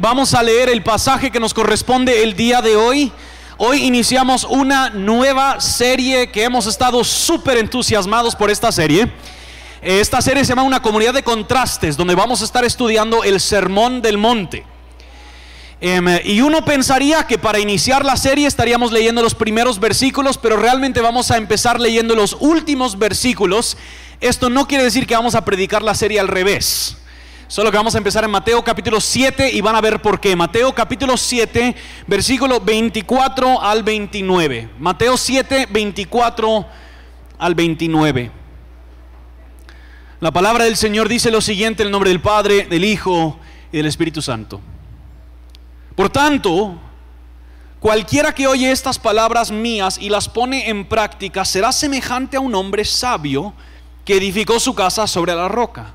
Vamos a leer el pasaje que nos corresponde el día de hoy. Hoy iniciamos una nueva serie que hemos estado súper entusiasmados por esta serie. Esta serie se llama Una comunidad de contrastes, donde vamos a estar estudiando el Sermón del Monte. Em, y uno pensaría que para iniciar la serie estaríamos leyendo los primeros versículos, pero realmente vamos a empezar leyendo los últimos versículos. Esto no quiere decir que vamos a predicar la serie al revés. Solo que vamos a empezar en Mateo capítulo 7 y van a ver por qué. Mateo capítulo 7, versículo 24 al 29. Mateo 7, 24 al 29. La palabra del Señor dice lo siguiente en el nombre del Padre, del Hijo y del Espíritu Santo. Por tanto, cualquiera que oye estas palabras mías y las pone en práctica será semejante a un hombre sabio que edificó su casa sobre la roca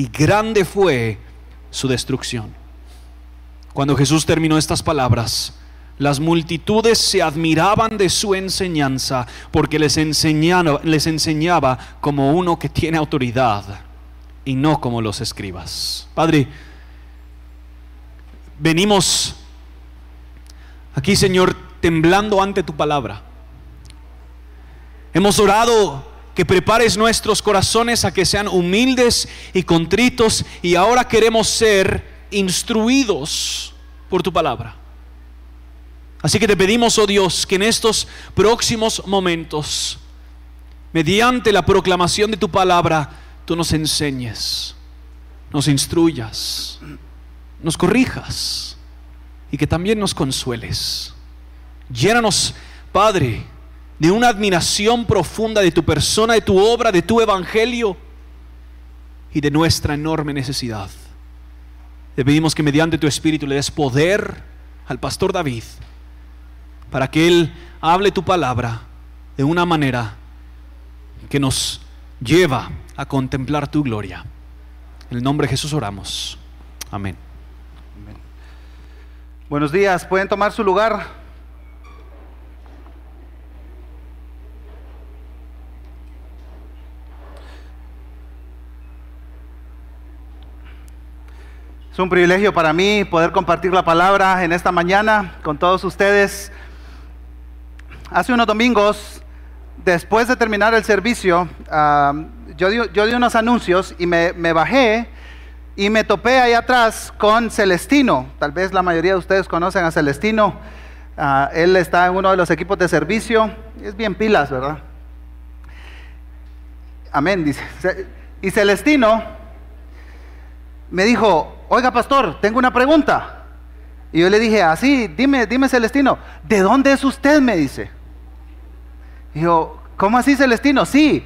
y grande fue su destrucción. Cuando Jesús terminó estas palabras, las multitudes se admiraban de su enseñanza porque les enseñaba, les enseñaba como uno que tiene autoridad y no como los escribas. Padre, venimos aquí, Señor, temblando ante tu palabra. Hemos orado que prepares nuestros corazones a que sean humildes y contritos y ahora queremos ser instruidos por tu palabra. Así que te pedimos, oh Dios, que en estos próximos momentos, mediante la proclamación de tu palabra, tú nos enseñes, nos instruyas, nos corrijas y que también nos consueles. Llénanos, Padre, de una admiración profunda de tu persona, de tu obra, de tu evangelio y de nuestra enorme necesidad. Te pedimos que mediante tu espíritu le des poder al pastor David para que él hable tu palabra de una manera que nos lleva a contemplar tu gloria. En el nombre de Jesús oramos. Amén. Buenos días, pueden tomar su lugar. Es un privilegio para mí poder compartir la palabra en esta mañana con todos ustedes. Hace unos domingos, después de terminar el servicio, yo, di, unos anuncios y me, bajé y me topé ahí atrás con Celestino. Tal vez la mayoría de ustedes conocen a Celestino. Ah, él está en uno de los equipos de servicio. Es bien pilas, ¿verdad? Amén, dice. Y Celestino me dijo, oiga pastor, tengo una pregunta. Y yo le dije, así, dime, dime Celestino, ¿de dónde es usted? Me dice. Y yo, ¿cómo así Celestino? Sí,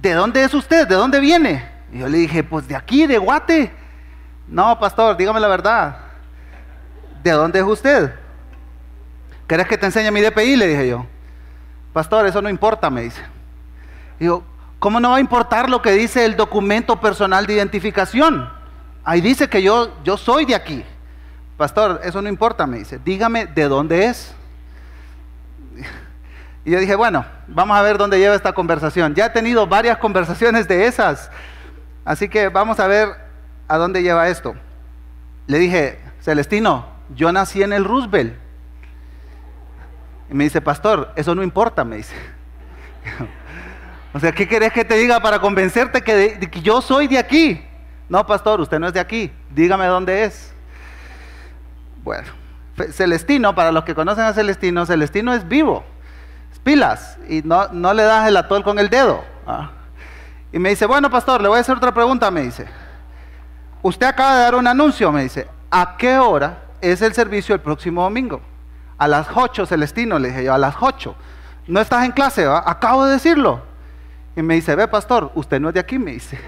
¿de dónde es usted? ¿De dónde viene? Y yo le dije, pues de aquí, de Guate. No, pastor, dígame la verdad. ¿De dónde es usted? ¿Querés que te enseñe mi DPI? Le dije yo. Pastor, eso no importa, me dice. Y yo, ¿cómo no va a importar lo que dice el documento personal de identificación? Ahí dice que yo, yo soy de aquí. Pastor, eso no importa, me dice. Dígame de dónde es. Y yo dije, bueno, vamos a ver dónde lleva esta conversación. Ya he tenido varias conversaciones de esas. Así que vamos a ver a dónde lleva esto. Le dije, Celestino, yo nací en el Roosevelt. Y me dice, pastor, eso no importa, me dice. o sea, ¿qué querés que te diga para convencerte que, que yo soy de aquí? No, pastor, usted no es de aquí. Dígame dónde es. Bueno, Celestino, para los que conocen a Celestino, Celestino es vivo. Pilas. Y no, no le das el atol con el dedo. ¿ah? Y me dice, bueno, pastor, le voy a hacer otra pregunta, me dice. Usted acaba de dar un anuncio, me dice. ¿A qué hora es el servicio el próximo domingo? A las 8, Celestino, le dije yo, a las 8. No estás en clase, ¿va? acabo de decirlo. Y me dice, ve, pastor, usted no es de aquí, me dice.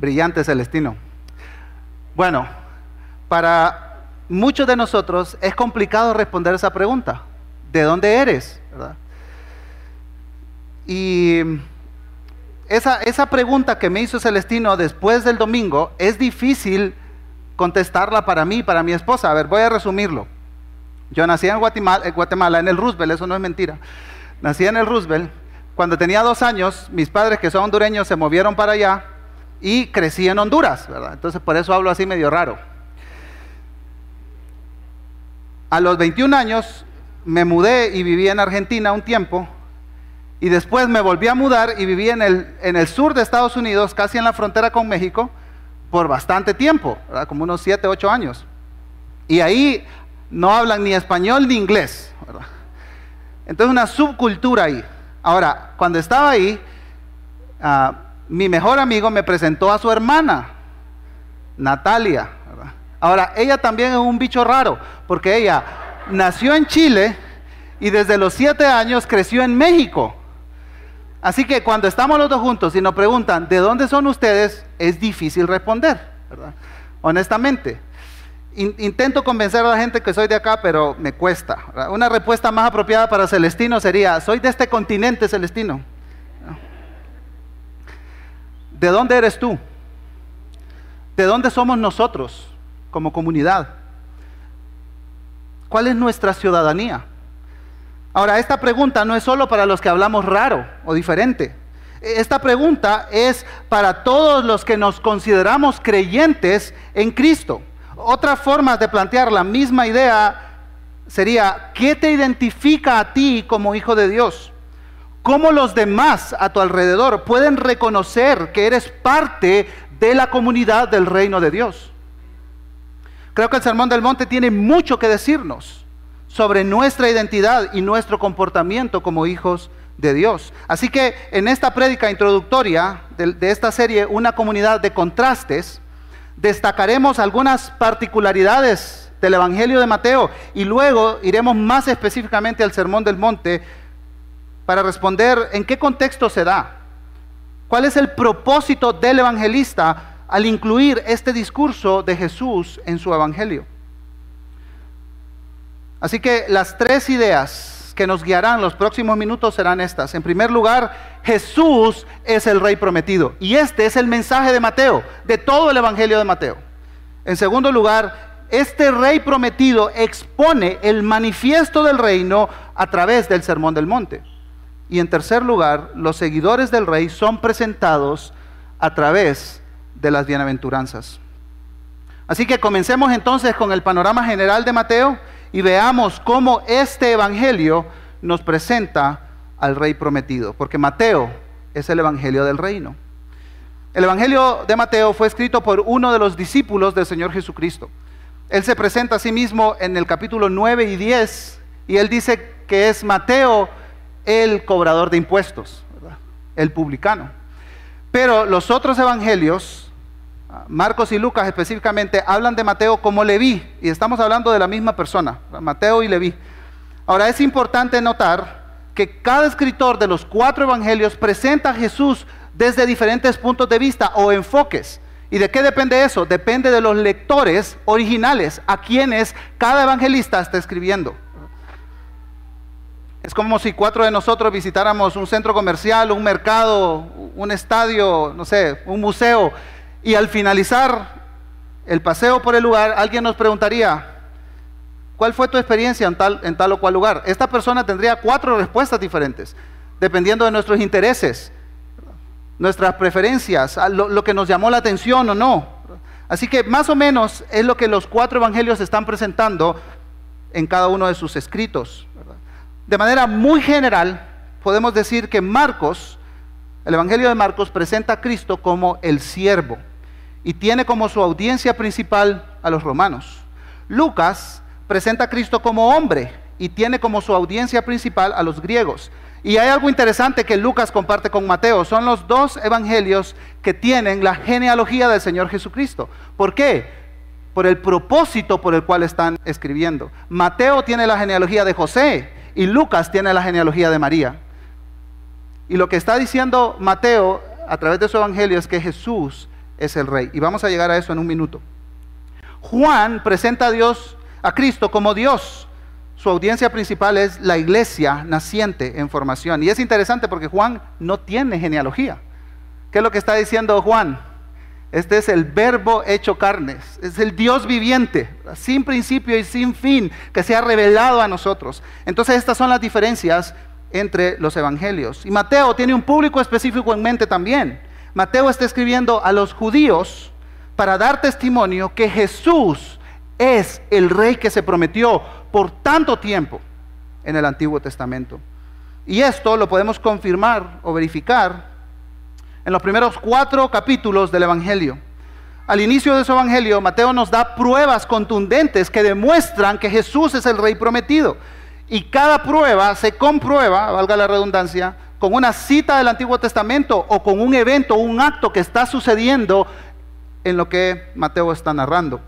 Brillante Celestino. Bueno, para muchos de nosotros es complicado responder esa pregunta. ¿De dónde eres? ¿Verdad? Y esa, esa pregunta que me hizo Celestino después del domingo es difícil contestarla para mí, para mi esposa. A ver, voy a resumirlo. Yo nací en Guatemala, en Guatemala, en el Roosevelt, eso no es mentira. Nací en el Roosevelt. Cuando tenía dos años, mis padres, que son hondureños, se movieron para allá y crecí en Honduras, ¿verdad? Entonces por eso hablo así medio raro. A los 21 años me mudé y viví en Argentina un tiempo y después me volví a mudar y viví en el, en el sur de Estados Unidos, casi en la frontera con México, por bastante tiempo, como unos 7, 8 años. Y ahí no hablan ni español ni inglés. ¿verdad? Entonces una subcultura ahí. Ahora, cuando estaba ahí, uh, mi mejor amigo me presentó a su hermana, Natalia. Ahora, ella también es un bicho raro, porque ella nació en Chile y desde los 7 años creció en México. Así que cuando estamos los dos juntos y nos preguntan, ¿de dónde son ustedes? Es difícil responder, ¿verdad? Honestamente. intento convencer a la gente que soy de acá, pero me cuesta. Una respuesta más apropiada para Celestino sería, soy de este continente, Celestino. ¿De dónde eres tú? ¿De dónde somos nosotros como comunidad? ¿Cuál es nuestra ciudadanía? Ahora, esta pregunta no es solo para los que hablamos raro o diferente. Esta pregunta es para todos los que nos consideramos creyentes en Cristo. Otra forma de plantear la misma idea sería, ¿qué te identifica a ti como hijo de Dios? ¿Cómo los demás a tu alrededor pueden reconocer que eres parte de la comunidad del reino de Dios? Creo que el Sermón del Monte tiene mucho que decirnos sobre nuestra identidad y nuestro comportamiento como hijos de Dios. Así que en esta prédica introductoria de, de, esta serie, Una comunidad de contrastes, destacaremos algunas particularidades del Evangelio de Mateo y luego iremos más específicamente al Sermón del Monte para responder en qué contexto se da, cuál es el propósito del evangelista al incluir este discurso de Jesús en su Evangelio. Así que las tres ideas que nos guiarán los próximos minutos serán estas. En primer lugar, Jesús es el rey prometido. Y este es el mensaje de Mateo, de todo el Evangelio de Mateo. En segundo lugar, este rey prometido expone el manifiesto del reino a través del Sermón del Monte. Y en tercer lugar, los seguidores del rey son presentados a través de las bienaventuranzas. Así que comencemos entonces con el panorama general de Mateo y veamos cómo este Evangelio nos presenta al Rey prometido, porque Mateo es el Evangelio del reino. El Evangelio de Mateo fue escrito por uno de los discípulos del Señor Jesucristo. Él se presenta a sí mismo en el capítulo 9 y 10 y él dice que es Mateo el cobrador de impuestos, el publicano. Pero los otros evangelios Marcos y Lucas específicamente hablan de Mateo como Leví, y estamos hablando de la misma persona, Mateo y Leví. Ahora es importante notar que cada escritor de los cuatro evangelios presenta a Jesús desde diferentes puntos de vista o enfoques. ¿Y de qué depende eso? Depende de los lectores originales a quienes cada evangelista está escribiendo. Es como si cuatro de nosotros visitáramos un centro comercial, un mercado, un estadio, no sé, un museo y al finalizar el paseo por el lugar, alguien nos preguntaría, ¿cuál fue tu experiencia en tal, en tal o cual lugar? Esta persona tendría cuatro respuestas diferentes, dependiendo de nuestros intereses, nuestras preferencias, lo, lo que nos llamó la atención o no. Así que más o menos es lo que los cuatro evangelios están presentando en cada uno de sus escritos. De manera muy general, podemos decir que Marcos, el Evangelio de Marcos presenta a Cristo como el siervo y tiene como su audiencia principal a los romanos. Lucas presenta a Cristo como hombre y tiene como su audiencia principal a los griegos. Y hay algo interesante que Lucas comparte con Mateo. Son los dos evangelios que tienen la genealogía del Señor Jesucristo. ¿Por qué? Por el propósito por el cual están escribiendo. Mateo tiene la genealogía de José y Lucas tiene la genealogía de María. Y lo que está diciendo Mateo a través de su evangelio es que Jesús es el rey. Y vamos a llegar a eso en un minuto. Juan presenta a Dios, a Cristo como Dios. Su audiencia principal es la iglesia naciente en formación. Y es interesante porque Juan no tiene genealogía. ¿Qué es lo que está diciendo Juan? Este es el verbo hecho carnes, es el Dios viviente, sin principio y sin fin, que se ha revelado a nosotros. Entonces estas son las diferencias entre los evangelios. Y Mateo tiene un público específico en mente también. Mateo está escribiendo a los judíos para dar testimonio que Jesús es el rey que se prometió por tanto tiempo en el Antiguo Testamento. Y esto lo podemos confirmar o verificar en los primeros cuatro capítulos del Evangelio. Al inicio de su Evangelio, Mateo nos da pruebas contundentes que demuestran que Jesús es el Rey prometido. Y cada prueba se comprueba, valga la redundancia, con una cita del Antiguo Testamento o con un evento, un acto que está sucediendo en lo que Mateo está narrando.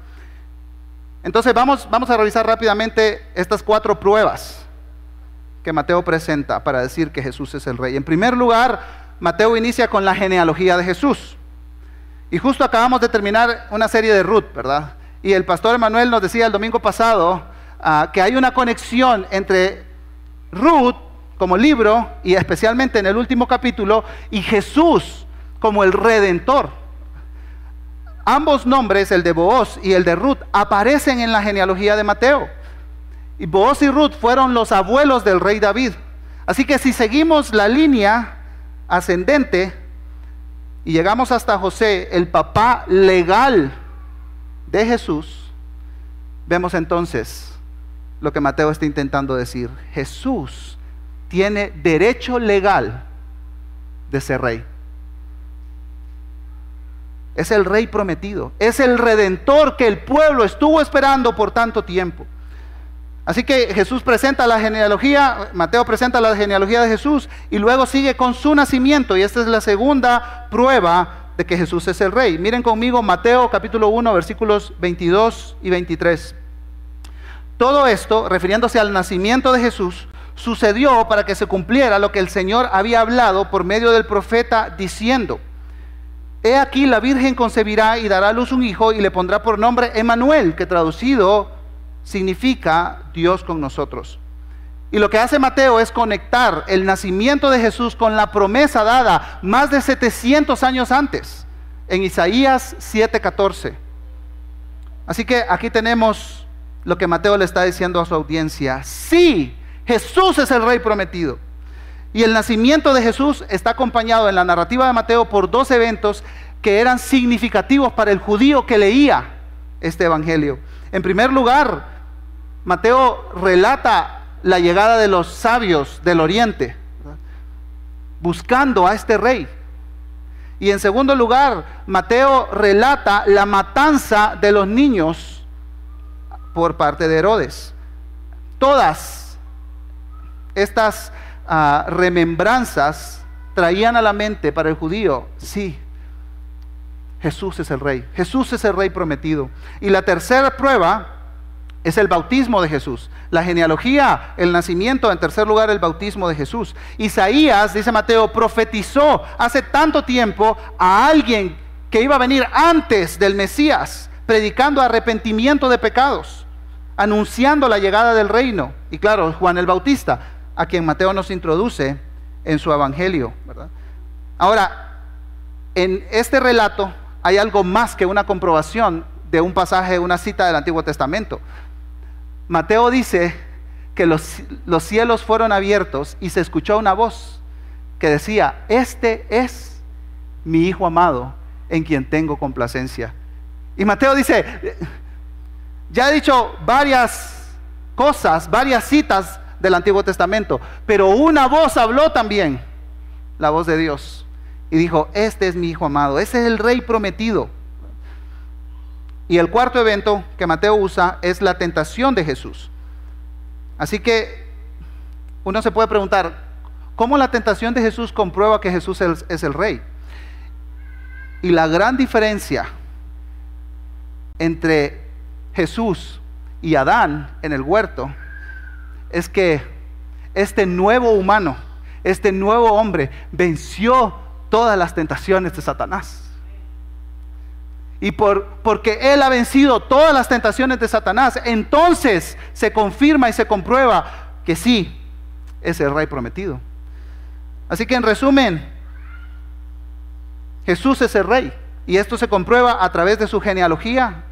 Entonces vamos, vamos a revisar rápidamente estas cuatro pruebas que Mateo presenta para decir que Jesús es el Rey. En primer lugar, Mateo inicia con la genealogía de Jesús. Y justo acabamos de terminar una serie de Ruth, ¿verdad? Y el pastor Emanuel nos decía el domingo pasado ah, que hay una conexión entre Ruth como libro y especialmente en el último capítulo y Jesús como el redentor. Ambos nombres, el de Booz y el de Ruth, aparecen en la genealogía de Mateo. Y Booz y Ruth fueron los abuelos del rey David. Así que si seguimos la línea, ascendente y llegamos hasta José, el papá legal de Jesús, vemos entonces lo que Mateo está intentando decir. Jesús tiene derecho legal de ser rey. Es el rey prometido, es el redentor que el pueblo estuvo esperando por tanto tiempo. Así que Jesús presenta la genealogía, Mateo presenta la genealogía de Jesús y luego sigue con su nacimiento y esta es la segunda prueba de que Jesús es el rey. Miren conmigo Mateo capítulo 1 versículos 22 y 23. Todo esto, refiriéndose al nacimiento de Jesús, sucedió para que se cumpliera lo que el Señor había hablado por medio del profeta diciendo, He aquí la Virgen concebirá y dará a luz un hijo y le pondrá por nombre Emanuel, que traducido significa Dios con nosotros. Y lo que hace Mateo es conectar el nacimiento de Jesús con la promesa dada más de 700 años antes, en Isaías 7:14. Así que aquí tenemos lo que Mateo le está diciendo a su audiencia. Sí, Jesús es el rey prometido. Y el nacimiento de Jesús está acompañado en la narrativa de Mateo por dos eventos que eran significativos para el judío que leía este evangelio. En primer lugar, Mateo relata la llegada de los sabios del oriente, buscando a este rey. Y en segundo lugar, Mateo relata la matanza de los niños por parte de Herodes. Todas estas ah, remembranzas traían a la mente para el judío, sí, Jesús es el rey, Jesús es el rey prometido. Y la tercera prueba es el bautismo de Jesús. La genealogía, el nacimiento, en tercer lugar el bautismo de Jesús. Isaías, dice Mateo, profetizó hace tanto tiempo a alguien que iba a venir antes del Mesías, predicando arrepentimiento de pecados, anunciando la llegada del reino. Y claro, Juan el Bautista, a quien Mateo nos introduce en su evangelio. Ahora, en este relato hay algo más que una comprobación de un pasaje, una cita del Antiguo Testamento. Mateo dice que los, los cielos fueron abiertos y se escuchó una voz que decía, este es mi Hijo amado en quien tengo complacencia. Y Mateo dice, ya he dicho varias cosas, varias citas del Antiguo Testamento, pero una voz habló también, la voz de Dios, y dijo, este es mi Hijo amado, ese es el Rey prometido. Y el cuarto evento que Mateo usa es la tentación de Jesús. Así que uno se puede preguntar, ¿cómo la tentación de Jesús comprueba que Jesús es el rey? Y la gran diferencia entre Jesús y Adán en el huerto es que este nuevo humano, este nuevo hombre, venció todas las tentaciones de Satanás. Y por, porque Él ha vencido todas las tentaciones de Satanás, entonces se confirma y se comprueba que sí, es el rey prometido. Así que en resumen, Jesús es el rey. Y esto se comprueba a través de su genealogía,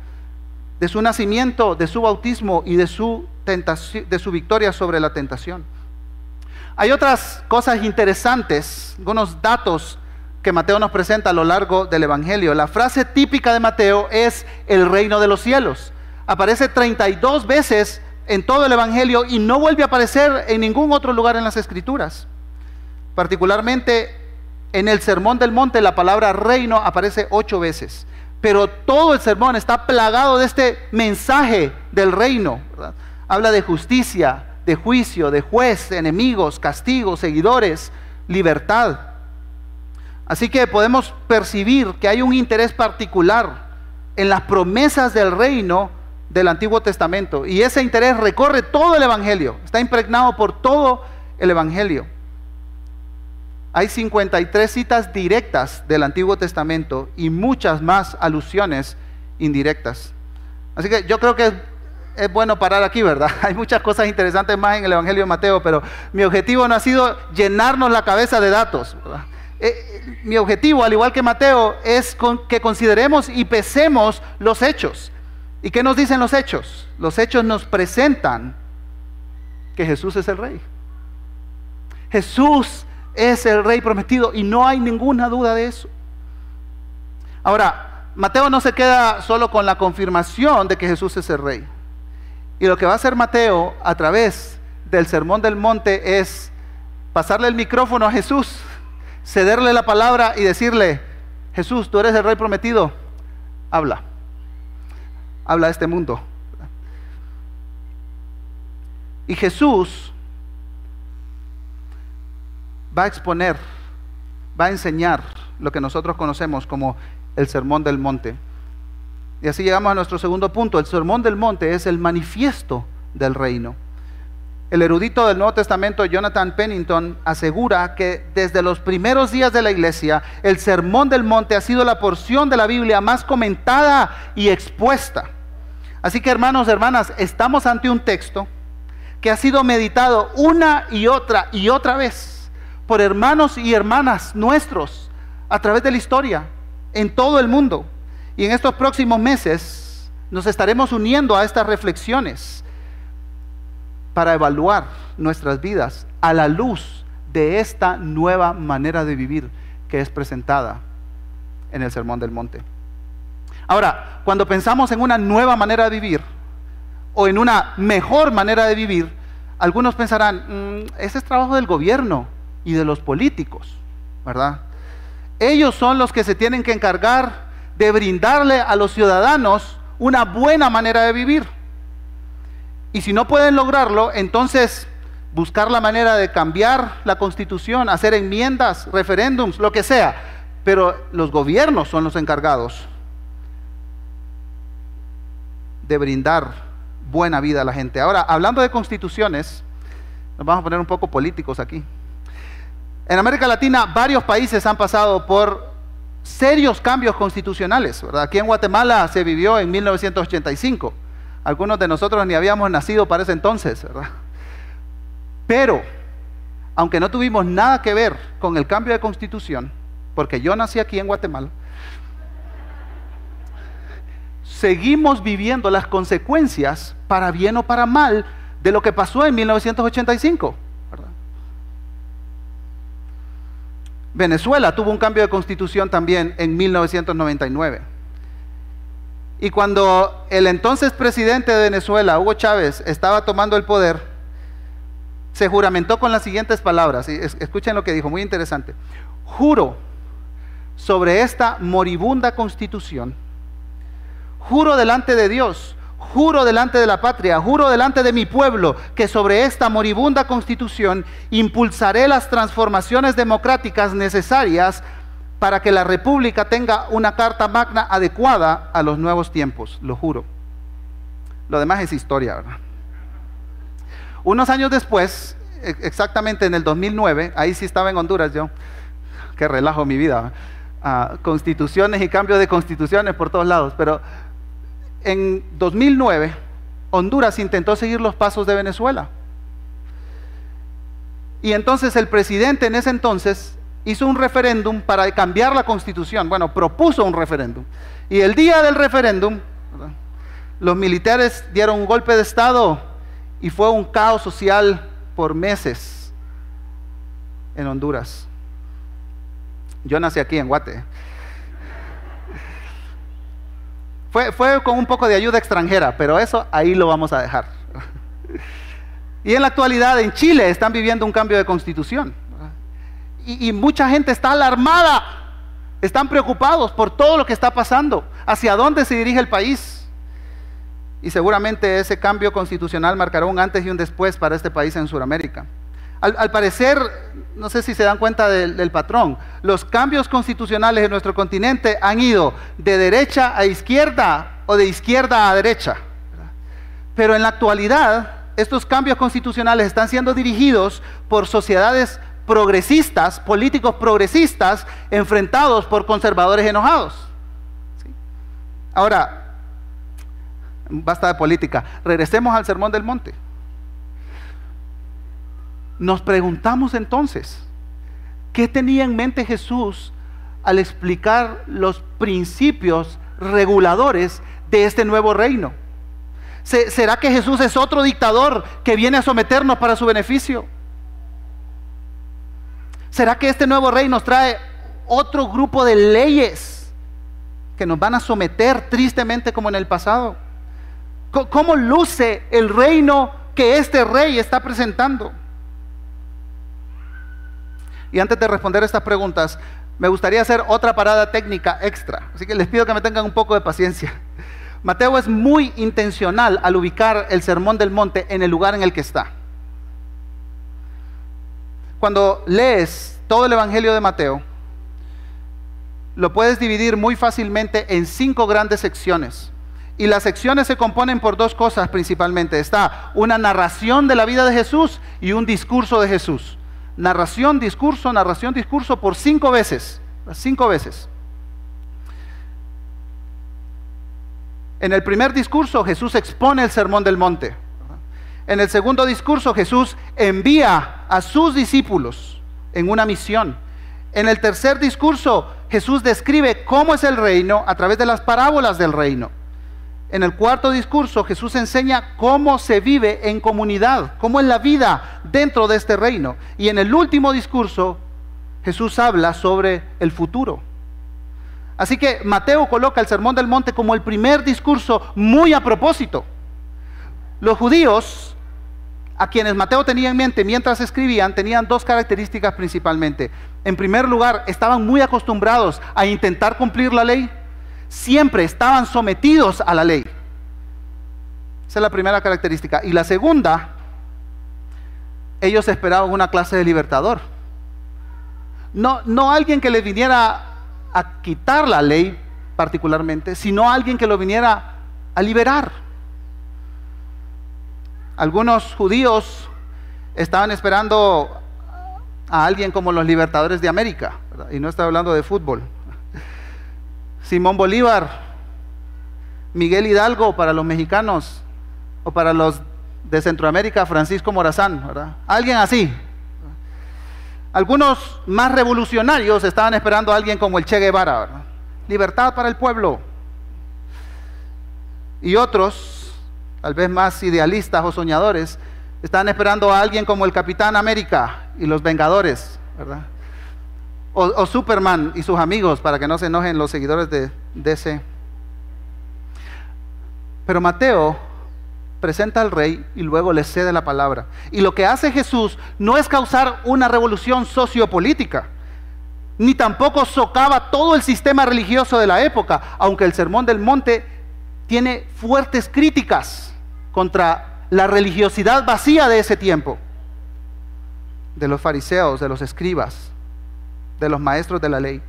de su nacimiento, de su bautismo y de su, de su victoria sobre la tentación. Hay otras cosas interesantes, algunos datos que Mateo nos presenta a lo largo del Evangelio. La frase típica de Mateo es el reino de los cielos. Aparece 32 veces en todo el Evangelio y no vuelve a aparecer en ningún otro lugar en las Escrituras. Particularmente en el Sermón del Monte la palabra reino aparece ocho veces. Pero todo el sermón está plagado de este mensaje del reino. Habla de justicia, de juicio, de juez, enemigos, castigos, seguidores, libertad. Así que podemos percibir que hay un interés particular en las promesas del reino del Antiguo Testamento. Y ese interés recorre todo el Evangelio, está impregnado por todo el Evangelio. Hay 53 citas directas del Antiguo Testamento y muchas más alusiones indirectas. Así que yo creo que es bueno parar aquí, ¿verdad? Hay muchas cosas interesantes más en el Evangelio de Mateo, pero mi objetivo no ha sido llenarnos la cabeza de datos. ¿verdad? Eh, mi objetivo, al igual que Mateo, es que consideremos y pesemos los hechos. ¿Y qué nos dicen los hechos? Los hechos nos presentan que Jesús es el rey. Jesús es el rey prometido y no hay ninguna duda de eso. Ahora, Mateo no se queda solo con la confirmación de que Jesús es el rey. Y lo que va a hacer Mateo a través del Sermón del Monte es pasarle el micrófono a Jesús cederle la palabra y decirle, Jesús, tú eres el rey prometido, habla, habla a este mundo. Y Jesús va a exponer, va a enseñar lo que nosotros conocemos como el sermón del monte. Y así llegamos a nuestro segundo punto. El sermón del monte es el manifiesto del reino. El erudito del Nuevo Testamento, Jonathan Pennington, asegura que desde los primeros días de la iglesia, el Sermón del Monte ha sido la porción de la Biblia más comentada y expuesta. Así que hermanos, hermanas, estamos ante un texto que ha sido meditado una y otra y otra vez por hermanos y hermanas nuestros a través de la historia en todo el mundo. Y en estos próximos meses nos estaremos uniendo a estas reflexiones para evaluar nuestras vidas a la luz de esta nueva manera de vivir que es presentada en el Sermón del Monte. Ahora, cuando pensamos en una nueva manera de vivir o en una mejor manera de vivir, algunos pensarán, mm, ese es trabajo del gobierno y de los políticos, ¿verdad? Ellos son los que se tienen que encargar de brindarle a los ciudadanos una buena manera de vivir. Y si no pueden lograrlo, entonces buscar la manera de cambiar la constitución, hacer enmiendas, referéndums, lo que sea. Pero los gobiernos son los encargados de brindar buena vida a la gente. Ahora, hablando de constituciones, nos vamos a poner un poco políticos aquí. En América Latina varios países han pasado por serios cambios constitucionales. ¿verdad? Aquí en Guatemala se vivió en 1985. Algunos de nosotros ni habíamos nacido para ese entonces, ¿verdad? Pero, aunque no tuvimos nada que ver con el cambio de constitución, porque yo nací aquí en Guatemala, seguimos viviendo las consecuencias, para bien o para mal, de lo que pasó en 1985. ¿verdad? Venezuela tuvo un cambio de constitución también en 1999. Y cuando el entonces presidente de Venezuela, Hugo Chávez, estaba tomando el poder, se juramentó con las siguientes palabras. escuchen lo que dijo, muy interesante. Juro sobre esta moribunda constitución, juro delante de Dios, juro delante de la patria, juro delante de mi pueblo, que sobre esta moribunda constitución impulsaré las transformaciones democráticas necesarias para que la República tenga una carta magna adecuada a los nuevos tiempos, lo juro. Lo demás es historia, ¿verdad? Unos años después, e-, exactamente en el 2009, ahí sí estaba en Honduras yo, qué relajo mi vida. ah, constituciones y cambios de constituciones por todos lados, pero en 2009 Honduras intentó seguir los pasos de Venezuela. Y entonces el presidente en ese entonces hizo un referéndum para cambiar la constitución. Bueno, propuso un referéndum. Y el día del referéndum, los militares dieron un golpe de Estado y fue un caos social por meses en Honduras. Yo nací aquí en Guate. Fue, fue con un poco de ayuda extranjera, pero eso ahí lo vamos a dejar. Y en la actualidad en Chile están viviendo un cambio de constitución. Y, mucha gente está alarmada, están preocupados por todo lo que está pasando, hacia dónde se dirige el país. Y seguramente ese cambio constitucional marcará un antes y un después para este país en Sudamérica. Al, parecer, no sé si se dan cuenta del, patrón, los cambios constitucionales en nuestro continente han ido de derecha a izquierda o de izquierda a derecha. Pero en la actualidad, estos cambios constitucionales están siendo dirigidos por sociedades progresistas, políticos progresistas, enfrentados por conservadores enojados. Ahora, basta de política, regresemos al Sermón del Monte. Nos preguntamos entonces, ¿qué tenía en mente Jesús al explicar los principios reguladores de este nuevo reino? ¿Será que Jesús es otro dictador que viene a someternos para su beneficio? ¿Será que este nuevo rey nos trae otro grupo de leyes que nos van a someter tristemente como en el pasado? ¿Cómo luce el reino que este rey está presentando? Y antes de responder estas preguntas, me gustaría hacer otra parada técnica extra. Así que les pido que me tengan un poco de paciencia. Mateo es muy intencional al ubicar el sermón del monte en el lugar en el que está. Cuando lees todo el Evangelio de Mateo, lo puedes dividir muy fácilmente en cinco grandes secciones. Y las secciones se componen por dos cosas principalmente. Está una narración de la vida de Jesús y un discurso de Jesús narración, discurso, narración, discurso por cinco veces. Cinco veces. En el primer discurso Jesús expone el sermón del monte. En el segundo discurso Jesús envía a sus discípulos en una misión. En el tercer discurso Jesús describe cómo es el reino a través de las parábolas del reino. En el cuarto discurso Jesús enseña cómo se vive en comunidad, cómo es la vida dentro de este reino. Y en el último discurso Jesús habla sobre el futuro. Así que Mateo coloca el Sermón del Monte como el primer discurso muy a propósito. Los judíos, a quienes Mateo tenía en mente mientras escribían, tenían dos características principalmente. En primer lugar, estaban muy acostumbrados a intentar cumplir la ley siempre estaban sometidos a la ley. Esa es la primera característica. Y la segunda, ellos esperaban una clase de libertador. No, no alguien que les viniera a quitar la ley particularmente, sino alguien que lo viniera a liberar. Algunos judíos estaban esperando a alguien como los libertadores de América, y no estoy hablando de fútbol, Simón Bolívar, Miguel Hidalgo para los mexicanos, o para los de Centroamérica, Francisco Morazán, ¿verdad? Alguien así. Algunos más revolucionarios estaban esperando a alguien como el Che Guevara, ¿verdad? Libertad para el pueblo. Y otros, tal vez más idealistas o soñadores, estaban esperando a alguien como el Capitán América y los Vengadores, ¿verdad? O, Superman y sus amigos, para que no se enojen los seguidores de DC. Pero Mateo presenta al rey y luego le cede la palabra. Y lo que hace Jesús no es causar una revolución sociopolítica, ni tampoco socava todo el sistema religioso de la época, aunque el Sermón del Monte tiene fuertes críticas contra la religiosidad vacía de ese tiempo, de los fariseos, de los escribas de los maestros de la ley.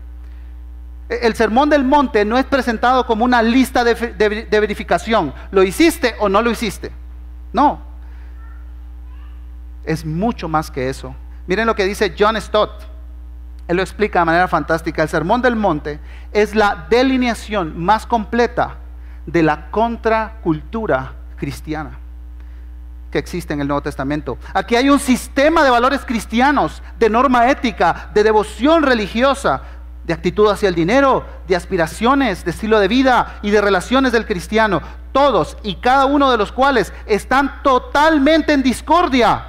E, el sermón del monte no es presentado como una lista de, verificación. ¿Lo hiciste o no lo hiciste? No. Es mucho más que eso. Miren lo que dice John Stott. Él lo explica de manera fantástica. El Sermón del Monte es la delineación más completa de la contracultura cristiana que existe en el Nuevo Testamento. Aquí hay un sistema de valores cristianos, de norma ética, de devoción religiosa, de actitud hacia el dinero, de aspiraciones, de estilo de vida y de relaciones del cristiano, todos y cada uno de los cuales están totalmente en discordia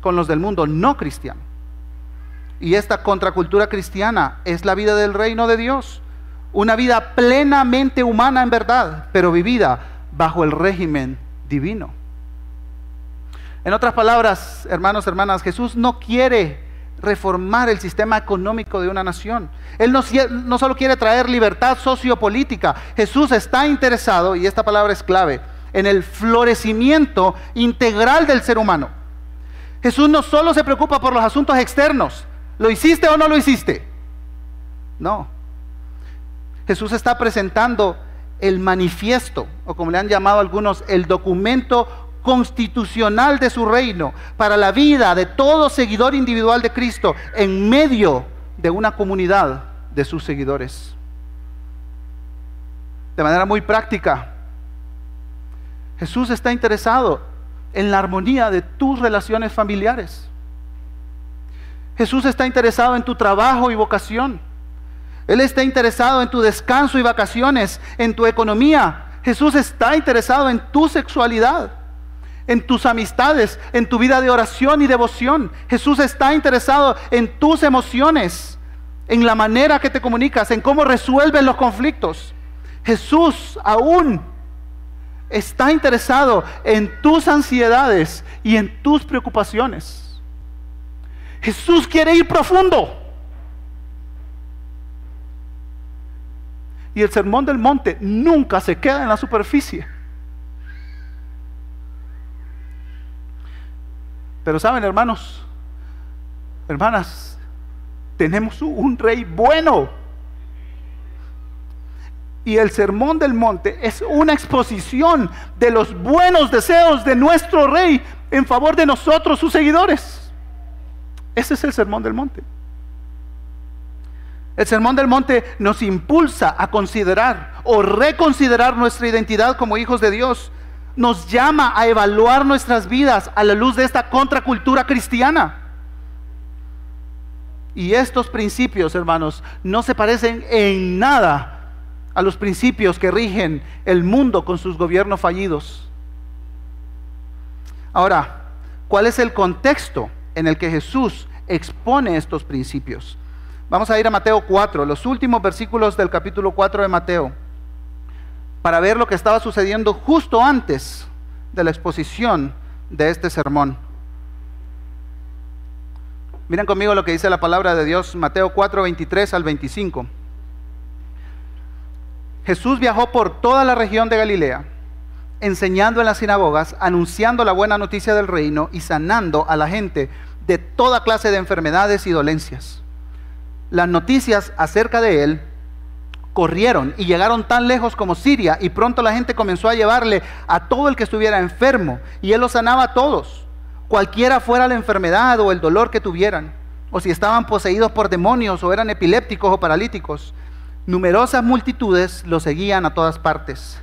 con los del mundo no cristiano. Y esta contracultura cristiana es la vida del reino de Dios, una vida plenamente humana en verdad, pero vivida bajo el régimen divino. En otras palabras, hermanos, hermanas, Jesús no quiere reformar el sistema económico de una nación. Él no, solo quiere traer libertad sociopolítica, Jesús está interesado, y esta palabra es clave, en el florecimiento integral del ser humano. Jesús no solo se preocupa por los asuntos externos, ¿lo hiciste o no lo hiciste? No. Jesús está presentando el manifiesto, o como le han llamado algunos, el documento constitucional de su reino para la vida de todo seguidor individual de Cristo en medio de una comunidad de sus seguidores. De manera muy práctica, Jesús está interesado en la armonía de tus relaciones familiares. Jesús está interesado en tu trabajo y vocación. Él está interesado en tu descanso y vacaciones, en tu economía. Jesús está interesado en tu sexualidad en tus amistades, en tu vida de oración y devoción. Jesús está interesado en tus emociones, en la manera que te comunicas, en cómo resuelves los conflictos. Jesús aún está interesado en tus ansiedades y en tus preocupaciones. Jesús quiere ir profundo. Y el sermón del monte nunca se queda en la superficie. Pero saben, hermanos, hermanas, tenemos un rey bueno. Y el sermón del monte es una exposición de los buenos deseos de nuestro rey en favor de nosotros, sus seguidores. Ese es el sermón del monte. El sermón del monte nos impulsa a considerar o reconsiderar nuestra identidad como hijos de Dios nos llama a evaluar nuestras vidas a la luz de esta contracultura cristiana. Y estos principios, hermanos, no se parecen en nada a los principios que rigen el mundo con sus gobiernos fallidos. Ahora, ¿cuál es el contexto en el que Jesús expone estos principios? Vamos a ir a Mateo 4, los últimos versículos del capítulo 4 de Mateo para ver lo que estaba sucediendo justo antes de la exposición de este sermón. Miren conmigo lo que dice la palabra de Dios, Mateo 4, 23 al 25. Jesús viajó por toda la región de Galilea, enseñando en las sinagogas, anunciando la buena noticia del reino y sanando a la gente de toda clase de enfermedades y dolencias. Las noticias acerca de él corrieron y llegaron tan lejos como Siria y pronto la gente comenzó a llevarle a todo el que estuviera enfermo y él los sanaba a todos, cualquiera fuera la enfermedad o el dolor que tuvieran, o si estaban poseídos por demonios o eran epilépticos o paralíticos. Numerosas multitudes lo seguían a todas partes.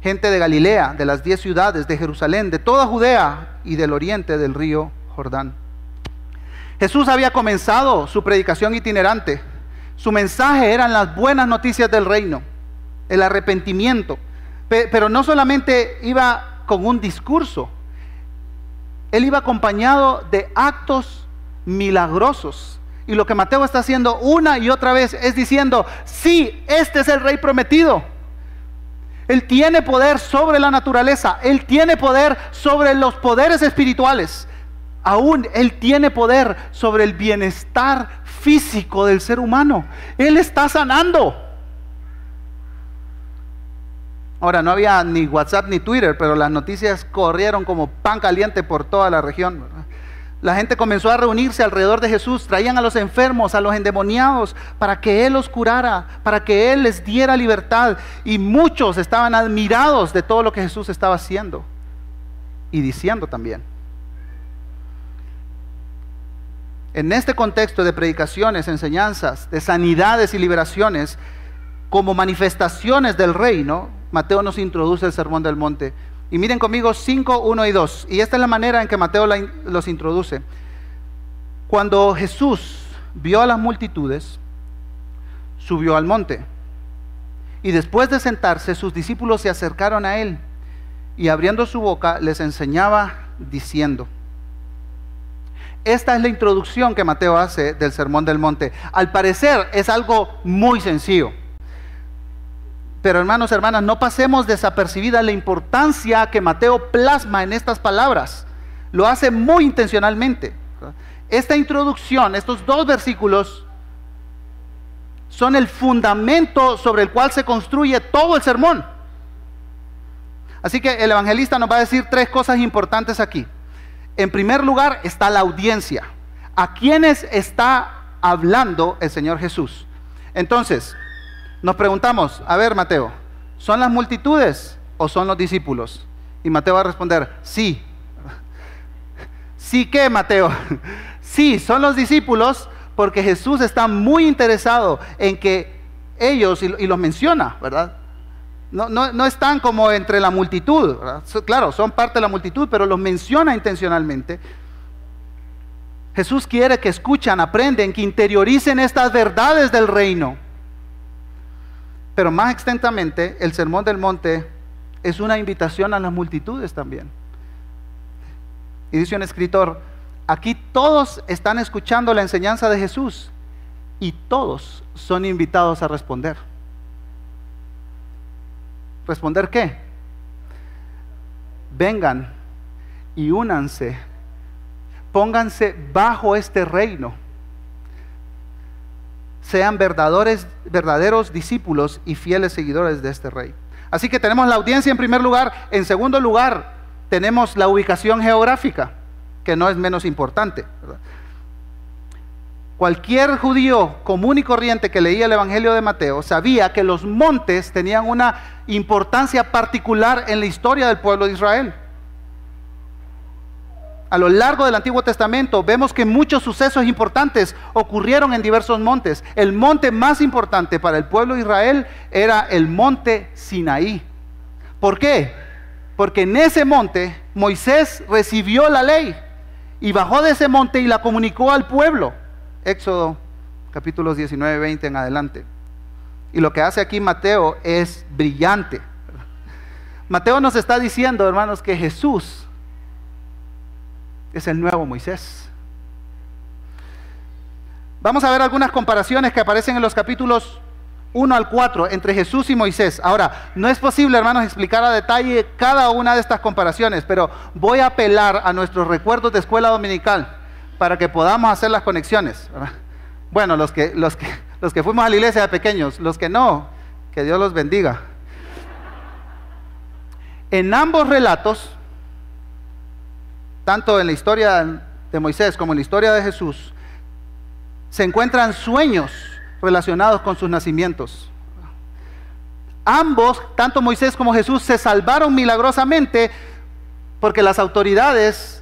Gente de Galilea, de las diez ciudades, de Jerusalén, de toda Judea y del oriente del río Jordán. Jesús había comenzado su predicación itinerante su mensaje eran las buenas noticias del reino, el arrepentimiento. Pero no solamente iba con un discurso, él iba acompañado de actos milagrosos. Y lo que Mateo está haciendo una y otra vez es diciendo, sí, este es el rey prometido. Él tiene poder sobre la naturaleza, Él tiene poder sobre los poderes espirituales. Aún Él tiene poder sobre el bienestar físico del ser humano. Él está sanando. Ahora, no había ni WhatsApp ni Twitter, pero las noticias corrieron como pan caliente por toda la región. La gente comenzó a reunirse alrededor de Jesús, traían a los enfermos, a los endemoniados, para que Él los curara, para que Él les diera libertad. Y muchos estaban admirados de todo lo que Jesús estaba haciendo y diciendo también. En este contexto de predicaciones, enseñanzas, de sanidades y liberaciones, como manifestaciones del reino, Mateo nos introduce el Sermón del Monte. Y miren conmigo 5, 1 y 2. Y esta es la manera en que Mateo los introduce. Cuando Jesús vio a las multitudes, subió al monte. Y después de sentarse, sus discípulos se acercaron a él y abriendo su boca les enseñaba diciendo. Esta es la introducción que Mateo hace del Sermón del Monte. Al parecer es algo muy sencillo. Pero hermanos, hermanas, no pasemos desapercibida la importancia que Mateo plasma en estas palabras. Lo hace muy intencionalmente. Esta introducción, estos dos versículos, son el fundamento sobre el cual se construye todo el sermón. Así que el evangelista nos va a decir tres cosas importantes aquí. En primer lugar está la audiencia. ¿A quiénes está hablando el Señor Jesús? Entonces, nos preguntamos, a ver Mateo, ¿son las multitudes o son los discípulos? Y Mateo va a responder, sí. ¿Sí qué, Mateo? Sí, son los discípulos porque Jesús está muy interesado en que ellos, y los menciona, ¿verdad? No, están como entre la multitud, claro, son parte de la multitud, pero los menciona intencionalmente. Jesús quiere que escuchan, aprenden, que interioricen estas verdades del reino. Pero más extensamente, el Sermón del Monte es una invitación a las multitudes también. Y dice un escritor, aquí todos están escuchando la enseñanza de Jesús y todos son invitados a responder. ¿Responder qué? Vengan y únanse, pónganse bajo este reino sean verdaderos, verdaderos discípulos y fieles seguidores de este rey. Así que tenemos la audiencia en primer lugar. En segundo lugar, tenemos la ubicación geográfica, que no es menos importante. Cualquier judío común y corriente que leía el Evangelio de Mateo sabía que los montes tenían una importancia particular en la historia del pueblo de Israel a lo largo del Antiguo Testamento vemos que muchos sucesos importantes ocurrieron en diversos montes. El monte más importante para el pueblo de Israel era el monte Sinaí. ¿Por qué? Porque en ese monte Moisés recibió la ley y bajó de ese monte y la comunicó al pueblo. Éxodo capítulos 19, 20 en adelante. Y lo que hace aquí Mateo es brillante. Mateo nos está diciendo, hermanos, que Jesús es el nuevo Moisés. Vamos a ver algunas comparaciones que aparecen en los capítulos 1 al 4 entre Jesús y Moisés. Ahora, no es posible, hermanos, explicar a detalle cada una de estas comparaciones, pero voy a apelar a nuestros recuerdos de escuela dominical para que podamos hacer las conexiones. Bueno, los que, los, que, los que fuimos a la iglesia de pequeños, los que no, que Dios los bendiga. En ambos relatos, tanto en la historia de Moisés como en la historia de Jesús, se encuentran sueños relacionados con sus nacimientos. Ambos, tanto Moisés como Jesús, se salvaron milagrosamente porque las autoridades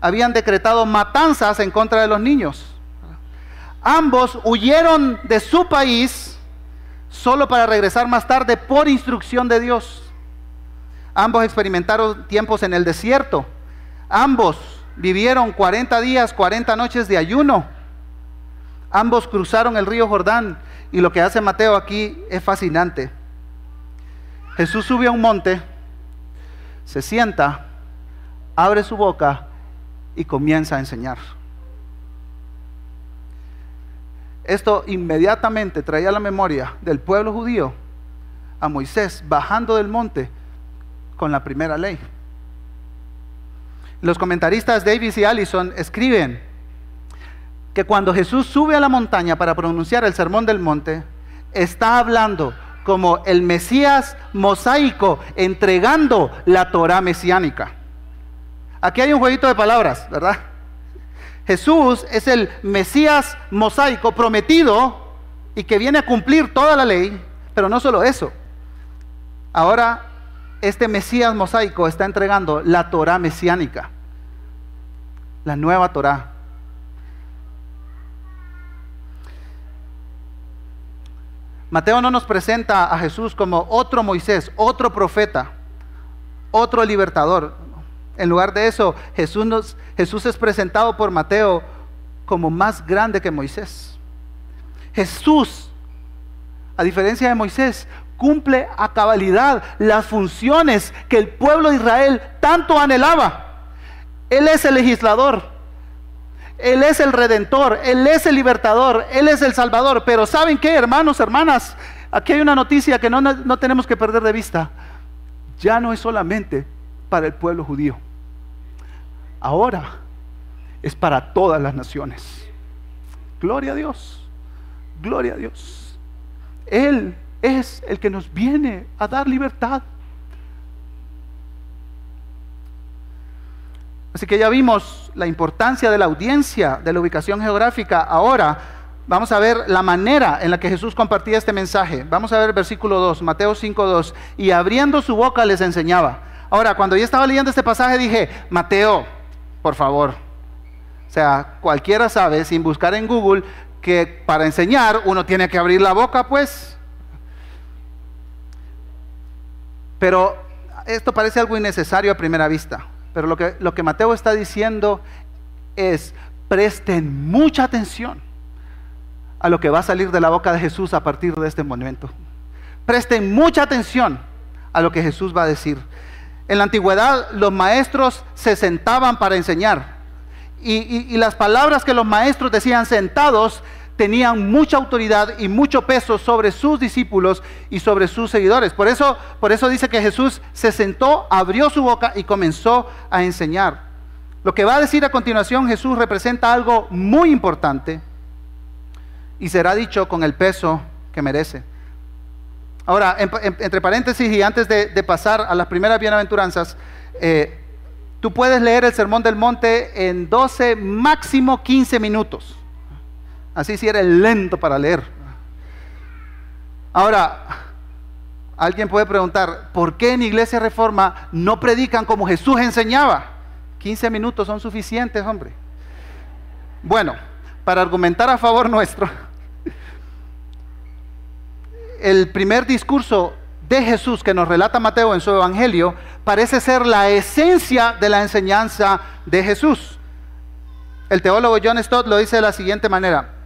habían decretado matanzas en contra de los niños. Ambos huyeron de su país solo para regresar más tarde por instrucción de Dios. Ambos experimentaron tiempos en el desierto Ambos vivieron 40 días, 40 noches de ayuno. Ambos cruzaron el río Jordán y lo que hace Mateo aquí es fascinante. Jesús sube a un monte, se sienta, abre su boca y comienza a enseñar. Esto inmediatamente traía la memoria del pueblo judío a Moisés bajando del monte con la primera ley. Los comentaristas Davis y Allison escriben que cuando Jesús sube a la montaña para pronunciar el sermón del monte, está hablando como el Mesías mosaico entregando la Torah mesiánica. Aquí hay un jueguito de palabras, ¿verdad? Jesús es el Mesías mosaico prometido y que viene a cumplir toda la ley, pero no solo eso. Ahora este Mesías mosaico está entregando la Torá mesiánica, la nueva Torá. Mateo no nos presenta a Jesús como otro Moisés, otro profeta, otro libertador. En lugar de eso, Jesús, es presentado por Mateo como más grande que Moisés. Jesús, a diferencia de Moisés, cumple a cabalidad las funciones que el pueblo de Israel tanto anhelaba. Él es el legislador, Él es el redentor, Él es el libertador, Él es el salvador. Pero ¿saben qué, hermanos, hermanas? Aquí hay una noticia que no, no tenemos que perder de vista. Ya no es solamente para el pueblo judío. Ahora es para todas las naciones. Gloria a Dios. Gloria a Dios. Él es el que nos viene a dar libertad. Así que ya vimos la importancia de la audiencia, de la ubicación geográfica. Ahora vamos a ver la manera en la que Jesús compartía este mensaje. Vamos a ver el versículo 2, Mateo 5, 2. Y abriendo su boca les enseñaba. Ahora, cuando yo estaba leyendo este pasaje dije, Mateo, por favor. O sea, cualquiera sabe, sin buscar en Google, que para enseñar uno tiene que abrir la boca, pues. Pero esto parece algo innecesario a primera vista. Pero lo que, lo que Mateo está diciendo es, presten mucha atención a lo que va a salir de la boca de Jesús a partir de este momento. Presten mucha atención a lo que Jesús va a decir. En la antigüedad los maestros se sentaban para enseñar. Y, las palabras que los maestros decían sentados tenían mucha autoridad y mucho peso sobre sus discípulos y sobre sus seguidores. Por eso, por eso dice que Jesús se sentó, abrió su boca y comenzó a enseñar. Lo que va a decir a continuación Jesús representa algo muy importante y será dicho con el peso que merece. Ahora, entre paréntesis y antes de, pasar a las primeras bienaventuranzas, eh, tú puedes leer el Sermón del Monte en 12, máximo 15 minutos. Así si eres lento para leer. Ahora, alguien puede preguntar, ¿por qué en Iglesia Reforma no predican como Jesús enseñaba? 15 minutos son suficientes, hombre. Bueno, para argumentar a favor nuestro, el primer discurso de Jesús que nos relata Mateo en su Evangelio parece ser la esencia de la enseñanza de Jesús. El teólogo John Stott lo dice de la siguiente manera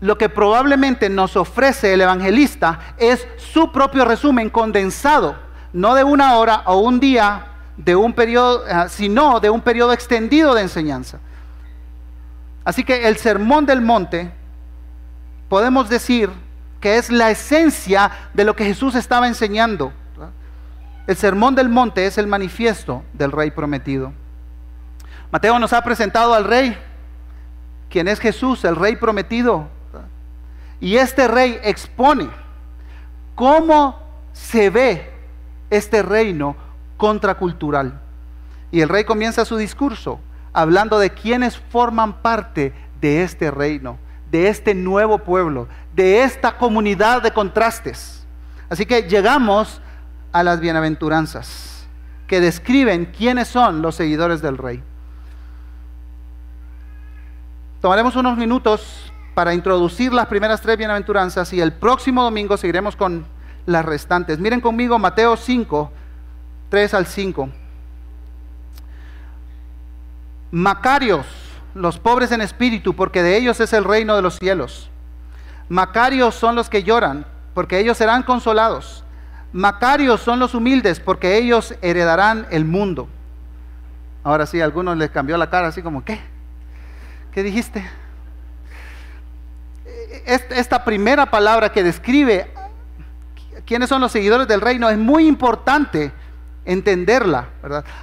lo que probablemente nos ofrece el evangelista es su propio resumen condensado, no de una hora o un día, de un periodo, eh, sino de un periodo extendido de enseñanza. Así que el sermón del monte, podemos decir que es la esencia de lo que Jesús estaba enseñando. El sermón del monte es el manifiesto del rey prometido. Mateo nos ha presentado al rey, quien es Jesús, el rey prometido, y este rey expone cómo se ve este reino contracultural. Y el rey comienza su discurso hablando de quienes forman parte de este reino, de este nuevo pueblo, de esta comunidad de contrastes. Así que llegamos a las bienaventuranzas que describen quiénes son los seguidores del rey. Tomaremos unos minutos para introducir las primeras tres bienaventuranzas y el próximo domingo seguiremos con las restantes. Miren conmigo Mateo 5, 3 al 5. Macarios, los pobres en espíritu, porque de ellos es el reino de los cielos. Macarios son los que lloran, porque ellos serán consolados. Macarios son los humildes, porque ellos heredarán el mundo. Ahora sí, a algunos les cambió la cara así como, ¿qué? ¿Qué dijiste? esta primera palabra que describe quiénes son los seguidores del reino es muy importante entenderla.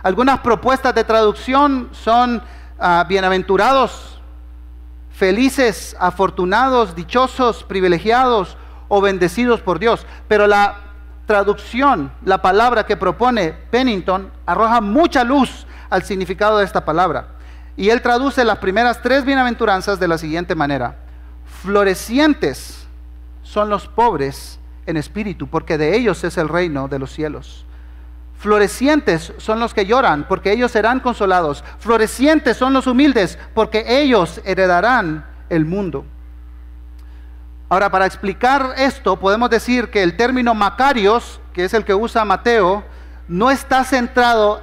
Algunas propuestas de traducción son ah, bienaventurados, felices, afortunados, dichosos, privilegiados o bendecidos por Dios. Pero la traducción, la palabra que propone Pennington, arroja mucha luz al significado de esta palabra. Y él traduce las primeras tres bienaventuranzas de la siguiente manera. Florecientes son los pobres en espíritu, porque de ellos es el reino de los cielos. Florecientes son los que lloran, porque ellos serán consolados. Florecientes son los humildes, porque ellos heredarán el mundo. Ahora, para explicar esto, podemos decir que el término Macarios, que es el que usa Mateo, no está centrado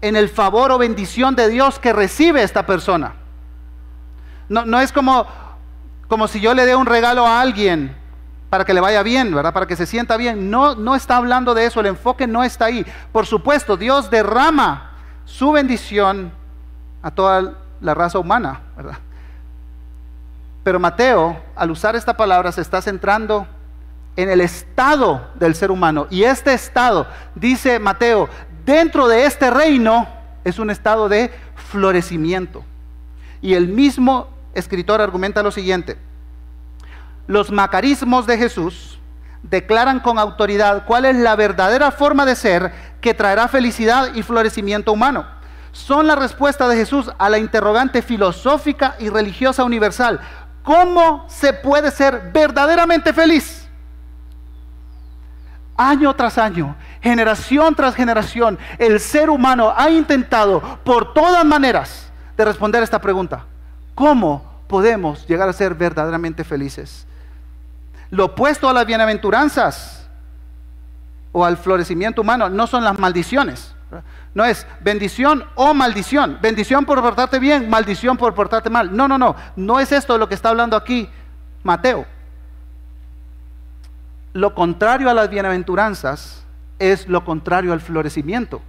en el favor o bendición de Dios que recibe esta persona. No, no es como, como si yo le dé un regalo a alguien para que le vaya bien, ¿verdad? Para que se sienta bien. No, no está hablando de eso, el enfoque no está ahí. Por supuesto, Dios derrama su bendición a toda la raza humana, ¿verdad? Pero Mateo, al usar esta palabra, se está centrando en el estado del ser humano. Y este estado, dice Mateo, dentro de este reino es un estado de florecimiento. Y el mismo escritor argumenta lo siguiente. Los macarismos de Jesús declaran con autoridad cuál es la verdadera forma de ser que traerá felicidad y florecimiento humano. Son la respuesta de Jesús a la interrogante filosófica y religiosa universal. ¿Cómo se puede ser verdaderamente feliz? Año tras año, generación tras generación, el ser humano ha intentado por todas maneras de responder esta pregunta. ¿Cómo podemos llegar a ser verdaderamente felices? Lo opuesto a las bienaventuranzas o al florecimiento humano no son las maldiciones. No es bendición o maldición. Bendición por portarte bien, maldición por portarte mal. No, no, no. No es esto lo que está hablando aquí Mateo. Lo contrario a las bienaventuranzas es lo contrario al florecimiento.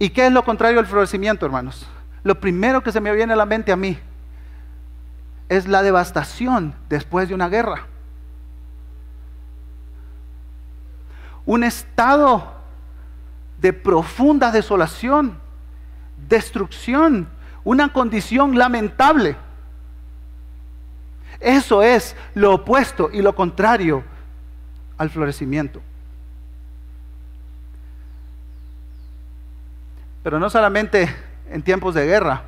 ¿Y qué es lo contrario al florecimiento, hermanos? Lo primero que se me viene a la mente a mí es la devastación después de una guerra. Un estado de profunda desolación, destrucción, una condición lamentable. Eso es lo opuesto y lo contrario al florecimiento. Pero no solamente en tiempos de guerra,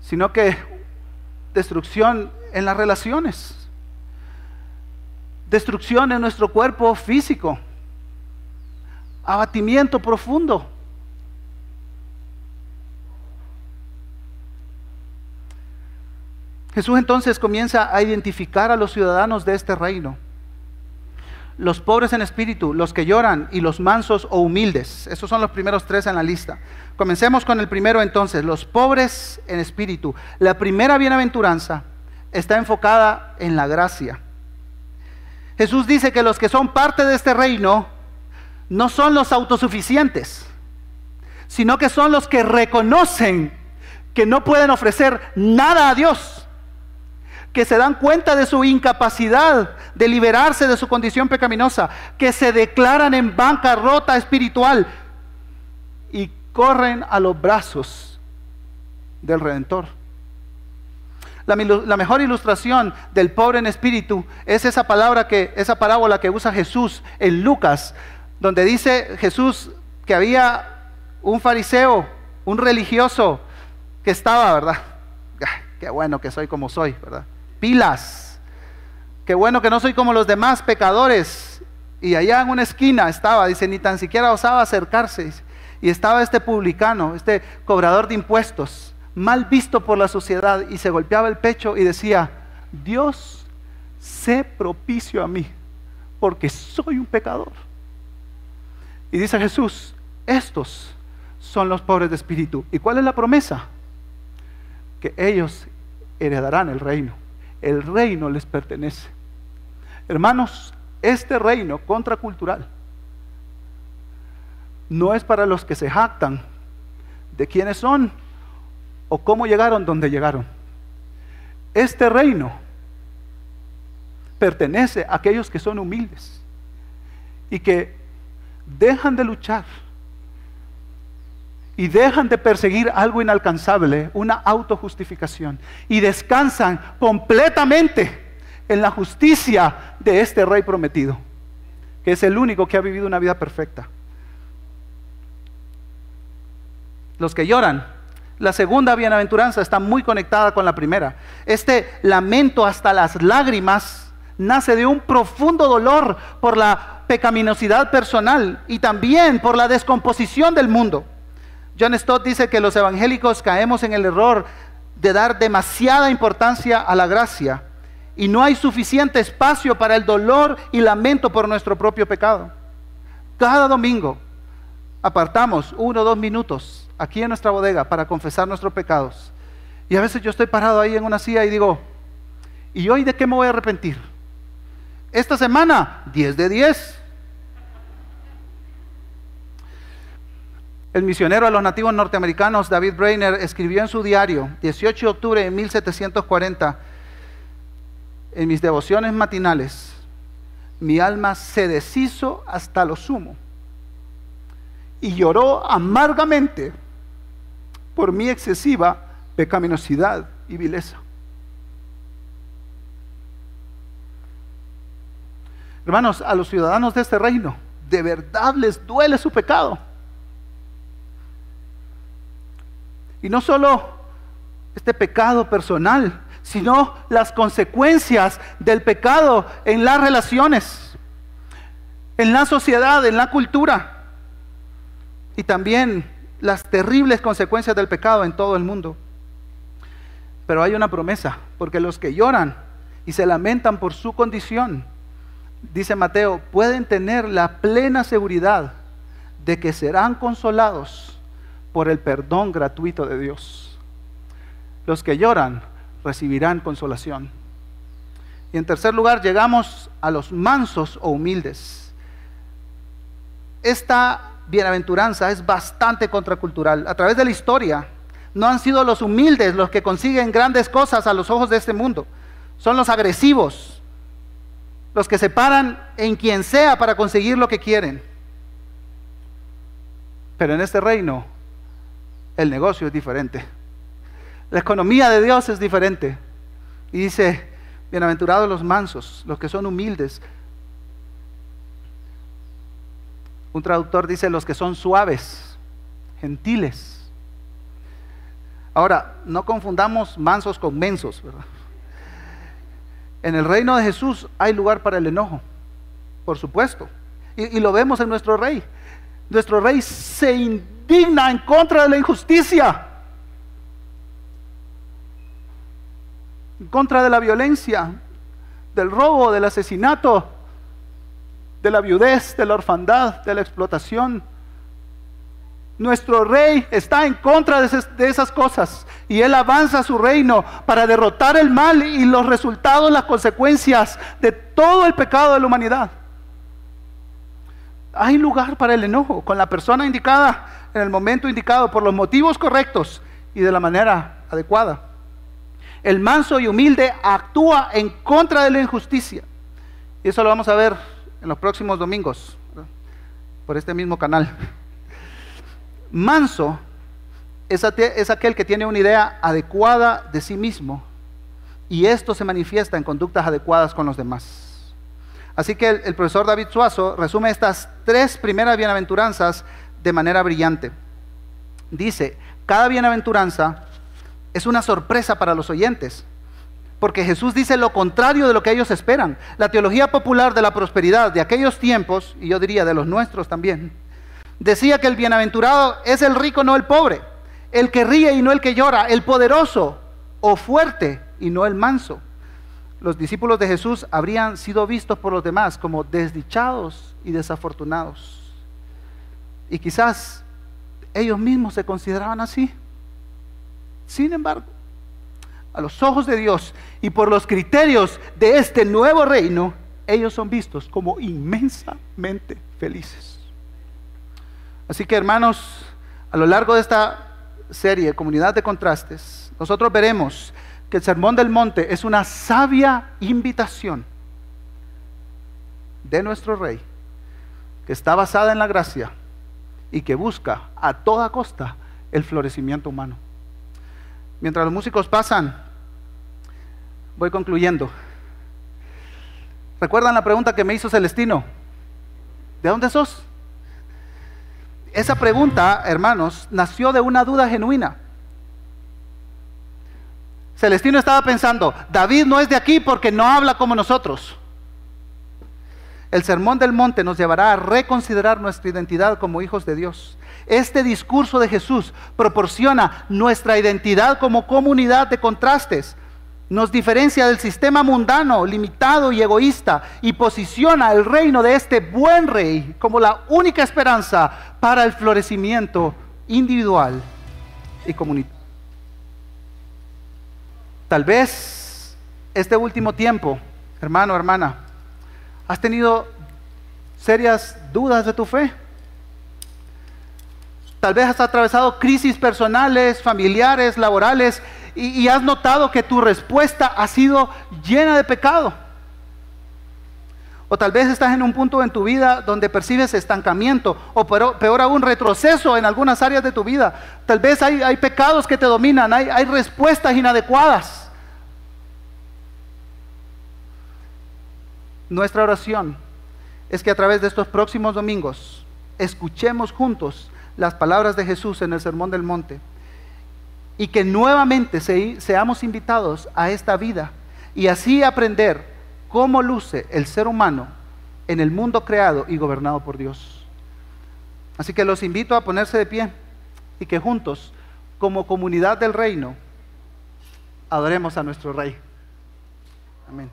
sino que destrucción en las relaciones, destrucción en nuestro cuerpo físico, abatimiento profundo. Jesús entonces comienza a identificar a los ciudadanos de este reino. Los pobres en espíritu, los que lloran y los mansos o humildes. Esos son los primeros tres en la lista. Comencemos con el primero entonces, los pobres en espíritu. La primera bienaventuranza está enfocada en la gracia. Jesús dice que los que son parte de este reino no son los autosuficientes, sino que son los que reconocen que no pueden ofrecer nada a Dios, que se dan cuenta de su incapacidad de liberarse de su condición pecaminosa, que se declaran en bancarrota espiritual y corren a los brazos del Redentor. La, mejor ilustración del pobre en espíritu es esa palabra que, esa parábola que usa Jesús en Lucas, donde dice Jesús que había un fariseo, un religioso que estaba, ¿verdad? Qué bueno que soy como soy, ¿verdad? Pilas. Qué bueno que no soy como los demás pecadores. Y allá en una esquina estaba, dice, ni tan siquiera osaba acercarse. Y estaba este publicano, este cobrador de impuestos, mal visto por la sociedad, y se golpeaba el pecho y decía, Dios, sé propicio a mí, porque soy un pecador. Y dice Jesús, estos son los pobres de espíritu. ¿Y cuál es la promesa? Que ellos heredarán el reino. El reino les pertenece. Hermanos, este reino contracultural no es para los que se jactan de quiénes son o cómo llegaron donde llegaron. Este reino pertenece a aquellos que son humildes y que dejan de luchar y dejan de perseguir algo inalcanzable, una autojustificación, y descansan completamente en la justicia de este rey prometido, que es el único que ha vivido una vida perfecta. Los que lloran, la segunda bienaventuranza está muy conectada con la primera. Este lamento hasta las lágrimas nace de un profundo dolor por la pecaminosidad personal y también por la descomposición del mundo. John Stott dice que los evangélicos caemos en el error de dar demasiada importancia a la gracia y no hay suficiente espacio para el dolor y lamento por nuestro propio pecado. Cada domingo apartamos uno o dos minutos aquí en nuestra bodega para confesar nuestros pecados. Y a veces yo estoy parado ahí en una silla y digo, ¿y hoy de qué me voy a arrepentir? Esta semana, 10 de 10. El misionero a los nativos norteamericanos David Brainer escribió en su diario, 18 de octubre de 1740, en mis devociones matinales, mi alma se deshizo hasta lo sumo y lloró amargamente por mi excesiva pecaminosidad y vileza. Hermanos, a los ciudadanos de este reino, de verdad les duele su pecado. Y no solo este pecado personal, sino las consecuencias del pecado en las relaciones, en la sociedad, en la cultura, y también las terribles consecuencias del pecado en todo el mundo. Pero hay una promesa, porque los que lloran y se lamentan por su condición, dice Mateo, pueden tener la plena seguridad de que serán consolados por el perdón gratuito de Dios. Los que lloran recibirán consolación. Y en tercer lugar llegamos a los mansos o humildes. Esta bienaventuranza es bastante contracultural. A través de la historia, no han sido los humildes los que consiguen grandes cosas a los ojos de este mundo. Son los agresivos, los que se paran en quien sea para conseguir lo que quieren. Pero en este reino el negocio es diferente. La economía de Dios es diferente. Y dice, bienaventurados los mansos, los que son humildes. Un traductor dice los que son suaves, gentiles. Ahora, no confundamos mansos con mensos, En el reino de Jesús hay lugar para el enojo, por supuesto. Y lo vemos en nuestro rey. Nuestro rey se digna en contra de la injusticia, en contra de la violencia, del robo, del asesinato, de la viudez, de la orfandad, de la explotación. Nuestro rey está en contra de esas cosas y él avanza su reino para derrotar el mal y los resultados, las consecuencias de todo el pecado de la humanidad. Hay lugar para el enojo con la persona indicada en el momento indicado, por los motivos correctos y de la manera adecuada. El manso y humilde actúa en contra de la injusticia. Y eso lo vamos a ver en los próximos domingos, por este mismo canal. Manso es, aquel que tiene una idea adecuada de sí mismo y esto se manifiesta en conductas adecuadas con los demás. Así que el, el, profesor David Suazo resume estas tres primeras bienaventuranzas de manera brillante. Dice, cada bienaventuranza es una sorpresa para los oyentes, porque Jesús dice lo contrario de lo que ellos esperan. La teología popular de la prosperidad de aquellos tiempos, y yo diría de los nuestros también, decía que el bienaventurado es el rico, no el pobre, el que ríe y no el que llora, el poderoso o fuerte y no el manso. Los discípulos de Jesús habrían sido vistos por los demás como desdichados y desafortunados. Y quizás ellos mismos se consideraban así. Sin embargo, a los ojos de Dios y por los criterios de este nuevo reino, ellos son vistos como inmensamente felices. Así que hermanos, a lo largo de esta serie, Comunidad de Contrastes, nosotros veremos que el Sermón del Monte es una sabia invitación de nuestro Rey, que está basada en la gracia y que busca a toda costa el florecimiento humano. Mientras los músicos pasan, voy concluyendo. ¿Recuerdan la pregunta que me hizo Celestino? ¿De dónde sos? Esa pregunta, hermanos, nació de una duda genuina. Celestino estaba pensando, David no es de aquí porque no habla como nosotros. El Sermón del Monte nos llevará a reconsiderar nuestra identidad como hijos de Dios. Este discurso de Jesús proporciona nuestra identidad como comunidad de contrastes. Nos diferencia del sistema mundano, limitado y egoísta, y posiciona el reino de este buen rey como la única esperanza para el florecimiento individual y comunitario. Tal vez este último tiempo, hermano, hermana, has tenido serias dudas de tu fe. Tal vez has atravesado crisis personales, familiares, laborales y, y has notado que tu respuesta ha sido llena de pecado. O tal vez estás en un punto en tu vida donde percibes estancamiento o peor, peor aún retroceso en algunas áreas de tu vida. Tal vez hay, hay pecados que te dominan, hay, hay respuestas inadecuadas. Nuestra oración es que a través de estos próximos domingos escuchemos juntos las palabras de Jesús en el Sermón del Monte y que nuevamente se, seamos invitados a esta vida y así aprender cómo luce el ser humano en el mundo creado y gobernado por Dios. Así que los invito a ponerse de pie y que juntos, como comunidad del reino, adoremos a nuestro Rey. Amén.